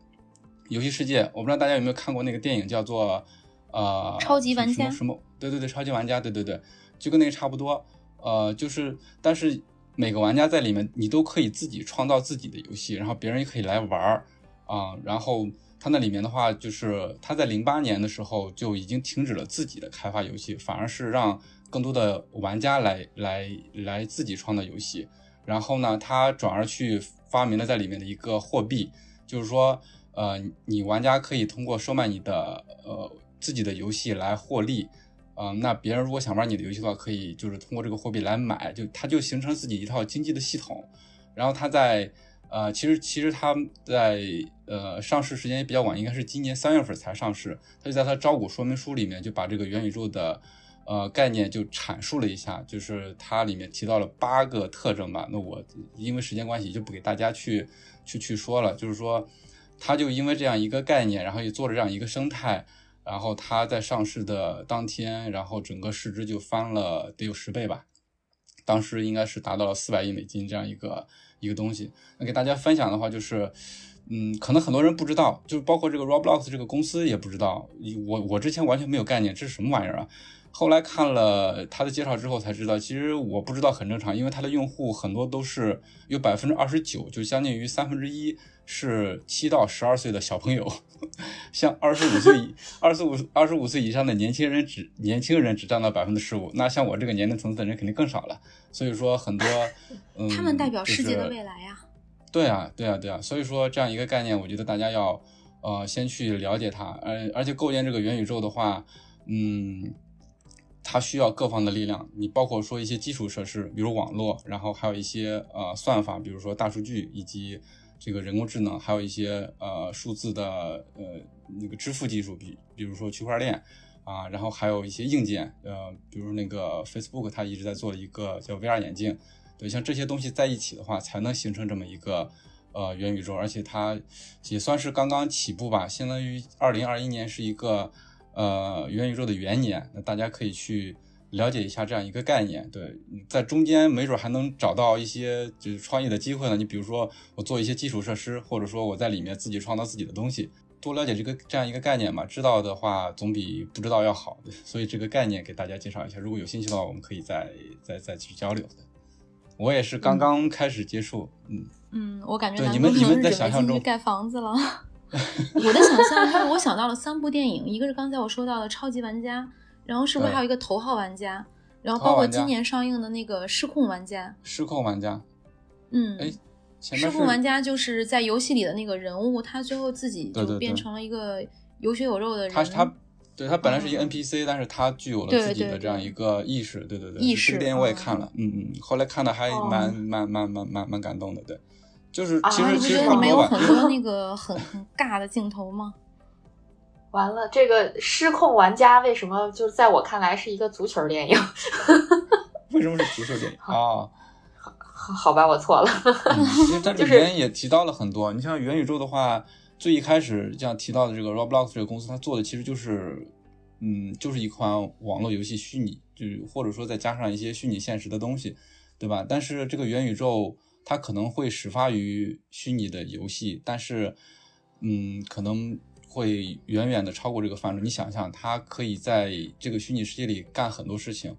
游戏世界，我不知道大家有没有看过那个电影，叫做呃，超级玩家什么？对对对，超级玩家，对对对，就跟那个差不多。呃，就是，但是每个玩家在里面，你都可以自己创造自己的游戏，然后别人也可以来玩儿啊。然后他那里面的话，就是他在零八年的时候就已经停止了自己的开发游戏，反而是让更多的玩家来来来自己创造游戏。然后呢，他转而去发明了在里面的一个货币，就是说。呃，你玩家可以通过售卖你的呃自己的游戏来获利，啊，那别人如果想玩你的游戏的话，可以就是通过这个货币来买，就它就形成自己一套经济的系统。然后它在呃，其实其实它在呃上市时间也比较晚，应该是今年三月份才上市。它就在它招股说明书里面就把这个元宇宙的呃概念就阐述了一下，就是它里面提到了八个特征吧。那我因为时间关系就不给大家去去去说了，就是说。他就因为这样一个概念，然后也做了这样一个生态，然后他在上市的当天，然后整个市值就翻了得有十倍吧，当时应该是达到了四百亿美金这样一个一个东西。那给大家分享的话，就是，嗯，可能很多人不知道，就是包括这个 Roblox 这个公司也不知道，我我之前完全没有概念，这是什么玩意儿啊？后来看了他的介绍之后才知道，其实我不知道很正常，因为他的用户很多都是有百分之二十九，就将近于三分之一是七到十二岁的小朋友，像二十五岁、二十五、二十五岁以上的年轻人只年轻人只占到百分之十五，那像我这个年龄层次的人肯定更少了。所以说很多，嗯，他们代表世界的未来呀。对啊，对啊，对啊。所以说这样一个概念，我觉得大家要呃先去了解它，而而且构建这个元宇宙的话，嗯。它需要各方的力量，你包括说一些基础设施，比如网络，然后还有一些呃算法，比如说大数据以及这个人工智能，还有一些呃数字的呃那个支付技术，比比如说区块链啊，然后还有一些硬件，呃，比如那个 Facebook 它一直在做一个叫 VR 眼镜，对，像这些东西在一起的话，才能形成这么一个呃元宇宙，而且它也算是刚刚起步吧，相当于二零二一年是一个。呃，元宇宙的元年，那大家可以去了解一下这样一个概念。对，在中间没准还能找到一些就是创业的机会呢。你比如说，我做一些基础设施，或者说我在里面自己创造自己的东西，多了解这个这样一个概念嘛。知道的话总比不知道要好。所以这个概念给大家介绍一下，如果有兴趣的话，我们可以再再再去交流的。我也是刚刚开始接触，嗯嗯，我感觉你们你们在想象中盖房子了。我的想象就是，我想到了三部电影，一个是刚才我说到的《超级玩家》，然后是不是还有一个《头号玩家》，然后包括今年上映的那个《失控玩家》。失控玩家，嗯，哎，失控玩家就是在游戏里的那个人物，他最后自己就变成了一个有血有肉的人。他他，对他本来是一个 NPC，但是他具有了自己的这样一个意识，对对对。意识。这个电影我也看了，嗯嗯，后来看的还蛮蛮蛮蛮蛮蛮感动的，对。就是其实其实你们有很多那个很很尬的镜头吗？完了，这个失控玩家为什么就在我看来是一个足球电影？为什么是足球电影啊？好，好吧，我错了。其实它 里面也提到了很多。你像元宇宙的话，最一开始像提到的这个 Roblox 这个公司，它做的其实就是，嗯，就是一款网络游戏，虚拟，就是或者说再加上一些虚拟现实的东西，对吧？但是这个元宇宙。它可能会始发于虚拟的游戏，但是，嗯，可能会远远的超过这个范畴。你想想，它可以在这个虚拟世界里干很多事情，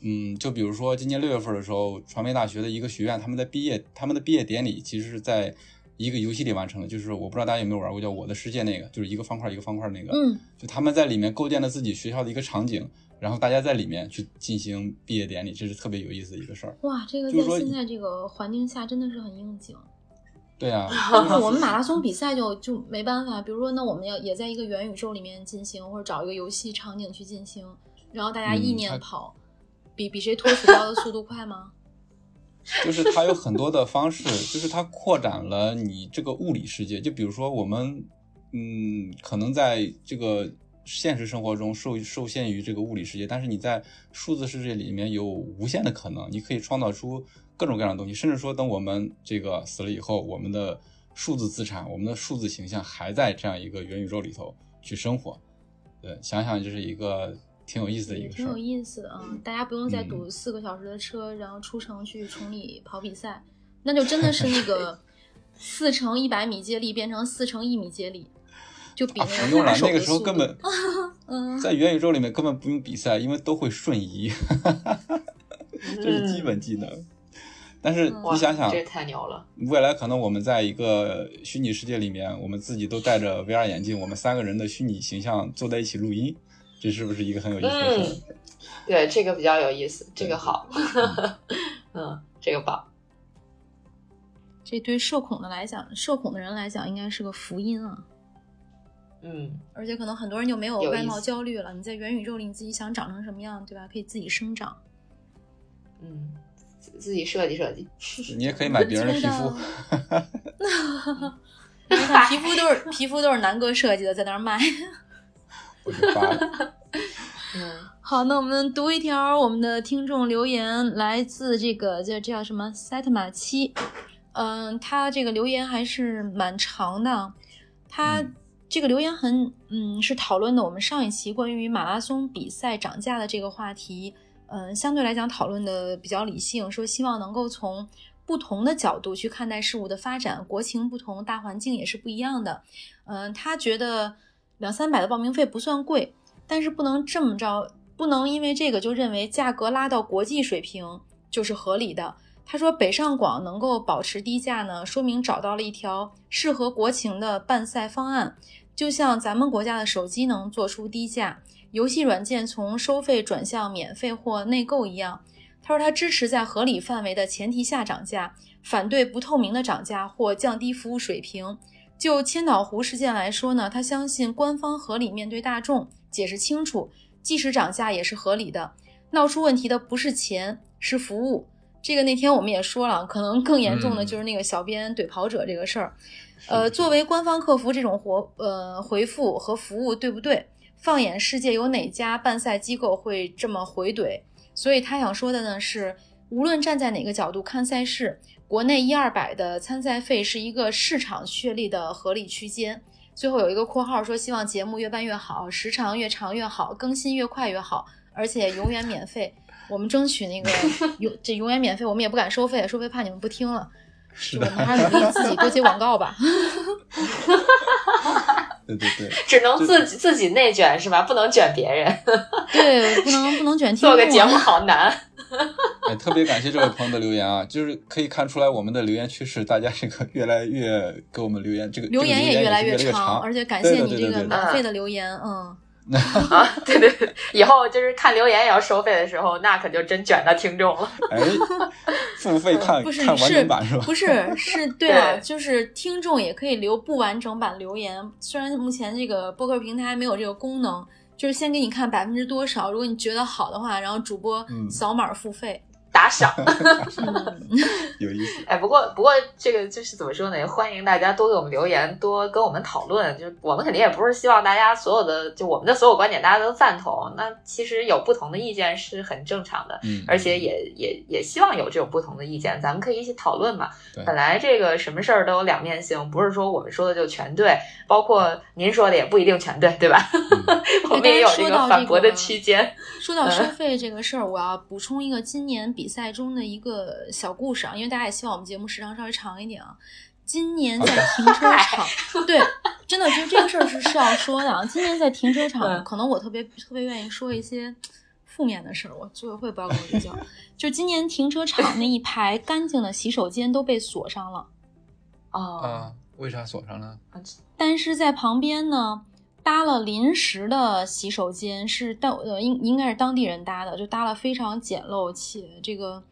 嗯，就比如说今年六月份的时候，传媒大学的一个学院，他们在毕业，他们的毕业典礼其实是在一个游戏里完成的，就是我不知道大家有没有玩过叫《我的世界》那个，就是一个方块一个方块那个，嗯，就他们在里面构建了自己学校的一个场景。然后大家在里面去进行毕业典礼，这是特别有意思的一个事儿。哇，这个在现在这个环境下真的是很应景。对啊，就是我们马拉松比赛就就没办法，比如说那我们要也在一个元宇宙里面进行，或者找一个游戏场景去进行，然后大家意念跑，比比谁脱鼠标的速度快吗？就是它有很多的方式，就是它扩展了你这个物理世界。就比如说我们，嗯，可能在这个。现实生活中受受限于这个物理世界，但是你在数字世界里面有无限的可能，你可以创造出各种各样的东西，甚至说等我们这个死了以后，我们的数字资产、我们的数字形象还在这样一个元宇宙里头去生活。对，想想就是一个挺有意思的一个事挺有意思的啊！大家不用再堵四个小时的车，然后出城去崇礼跑比赛，那就真的是那个 四乘一百米接力变成四乘一米接力。就比不用了，那个时候根本在元宇宙里面根本不用比赛，因为都会瞬移，这是基本技能。但是你想想，这太牛了！未来可能我们在一个虚拟世界里面，我们自己都戴着 VR 眼镜，我们三个人的虚拟形象坐在一起录音，这是不是一个很有意思的事？对，这个比较有意思，这个好，嗯，这个棒。这对社恐的来讲，社恐的人来讲，应该是个福音啊。嗯，而且可能很多人就没有外貌焦虑了。你在元宇宙里，你自己想长成什么样，对吧？可以自己生长。嗯，自己设计设计。你也可以买别人的皮肤。你看，皮肤都是皮肤都是南哥设计的，在那儿卖。不是发嗯，好，那我们读一条我们的听众留言，来自这个叫这叫什么赛特马七。嗯，他这个留言还是蛮长的，他。这个留言很，嗯，是讨论的我们上一期关于马拉松比赛涨价的这个话题，嗯，相对来讲讨论的比较理性，说希望能够从不同的角度去看待事物的发展，国情不同，大环境也是不一样的，嗯，他觉得两三百的报名费不算贵，但是不能这么着不能因为这个就认为价格拉到国际水平就是合理的。他说，北上广能够保持低价呢，说明找到了一条适合国情的办赛方案。就像咱们国家的手机能做出低价，游戏软件从收费转向免费或内购一样。他说，他支持在合理范围的前提下涨价，反对不透明的涨价或降低服务水平。就千岛湖事件来说呢，他相信官方合理面对大众，解释清楚，即使涨价也是合理的。闹出问题的不是钱，是服务。这个那天我们也说了，可能更严重的就是那个小编怼跑者这个事儿。呃，作为官方客服，这种活呃回复和服务对不对？放眼世界，有哪家办赛机构会这么回怼？所以他想说的呢是，无论站在哪个角度看赛事，国内一二百的参赛费是一个市场确立的合理区间。最后有一个括号说，希望节目越办越好，时长越长越好，更新越快越好，而且永远免费。我们争取那个 永这永远免费，我们也不敢收费，收费怕你们不听了。是我们还是努力自己多接广告吧。对对对，只能自己自己内卷是吧？不能卷别人。对，不能不能卷。做个节目好难。哎，特别感谢这位朋友的留言啊，就是可以看出来我们的留言趋势，大家这个越来越给我们留言，这个留言也越来越长，而且感谢你这个免费的留言，嗯。啊，对 对对，以后就是看留言也要收费的时候，那可就真卷到听众了。哎，付费看不是看完整版是吧？不是，是 对啊，就是听众也可以留不完整版留言。虽然目前这个播客平台没有这个功能，就是先给你看百分之多少，如果你觉得好的话，然后主播扫码付费。打赏，有意思。哎，不过不过这个就是怎么说呢？欢迎大家多给我们留言，多跟我们讨论。就我们肯定也不是希望大家所有的就我们的所有观点大家都赞同。那其实有不同的意见是很正常的，嗯，而且也也也希望有这种不同的意见，咱们可以一起讨论嘛。本来这个什么事儿都有两面性，不是说我们说的就全对，包括您说的也不一定全对，对吧？我们也有这个反驳的区间。说到 收费这个事儿，我要补充一个今年比。比赛中的一个小故事啊，因为大家也希望我们节目时长稍微长一点啊。今年在停车场，对，真的就是这个事儿是是要说的啊。今年在停车场，可能我特别特别愿意说一些负面的事儿，我组委会不要跟我计较。就今年停车场那一排干净的洗手间都被锁上了。哦，为啥锁上了？但是在旁边呢。搭了临时的洗手间，是当呃应应该是当地人搭的，就搭了非常简陋且这个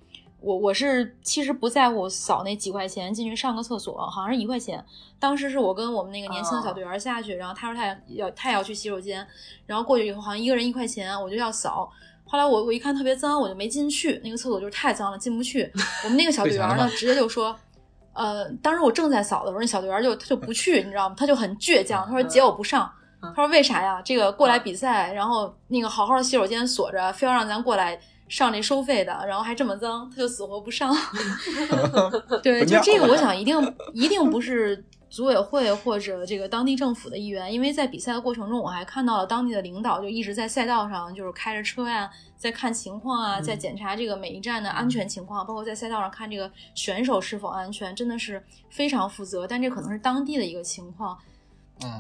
我我是其实不在乎扫那几块钱进去上个厕所，好像是一块钱。当时是我跟我们那个年轻的小队员下去，然后他说他要他也要去洗手间，然后过去以后好像一个人一块钱，我就要扫。后来我我一看特别脏，我就没进去，那个厕所就是太脏了，进不去。我们那个小队员呢，直接就说，呃，当时我正在扫的时候，那小队员就他就不去，你知道吗？他就很倔强，他说姐我不上。他说：“为啥呀？这个过来比赛，然后那个好好的洗手间锁着，非要让咱过来上这收费的，然后还这么脏，他就死活不上。对，就这个，我想一定一定不是组委会或者这个当地政府的意愿，因为在比赛的过程中，我还看到了当地的领导就一直在赛道上，就是开着车呀，在看情况啊，在检查这个每一站的安全情况，包括在赛道上看这个选手是否安全，真的是非常负责。但这可能是当地的一个情况。”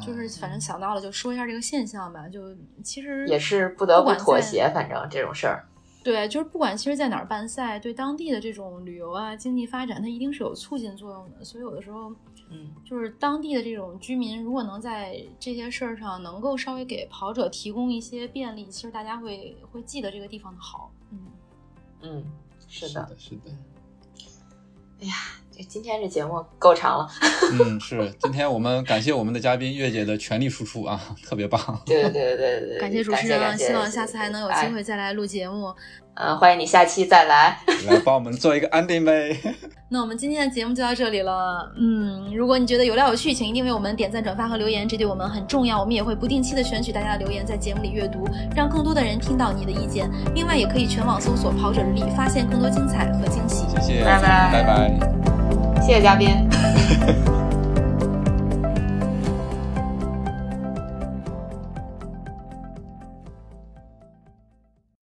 就是反正想到了就说一下这个现象吧，就其实也是不得不妥协，反正这种事儿。对，就是不管其实在哪儿办赛，对当地的这种旅游啊、经济发展，它一定是有促进作用的。所以有的时候，嗯，就是当地的这种居民，如果能在这些事儿上能够稍微给跑者提供一些便利，其实大家会会记得这个地方的好。嗯嗯，是的，是的。哎呀。今天这节目够长了，嗯，是今天我们感谢我们的嘉宾月姐的全力输出啊，特别棒。对对对对对，感谢主持人，希望下次还能有机会再来录节目。嗯，欢迎你下期再来，来帮我们做一个 ending 呗。那我们今天的节目就到这里了。嗯，如果你觉得有料有趣，请一定为我们点赞、转发和留言，这对我们很重要。我们也会不定期的选取大家的留言，在节目里阅读，让更多的人听到你的意见。另外，也可以全网搜索“跑者日历”，发现更多精彩和惊喜。谢谢，拜拜，拜拜。谢谢嘉宾。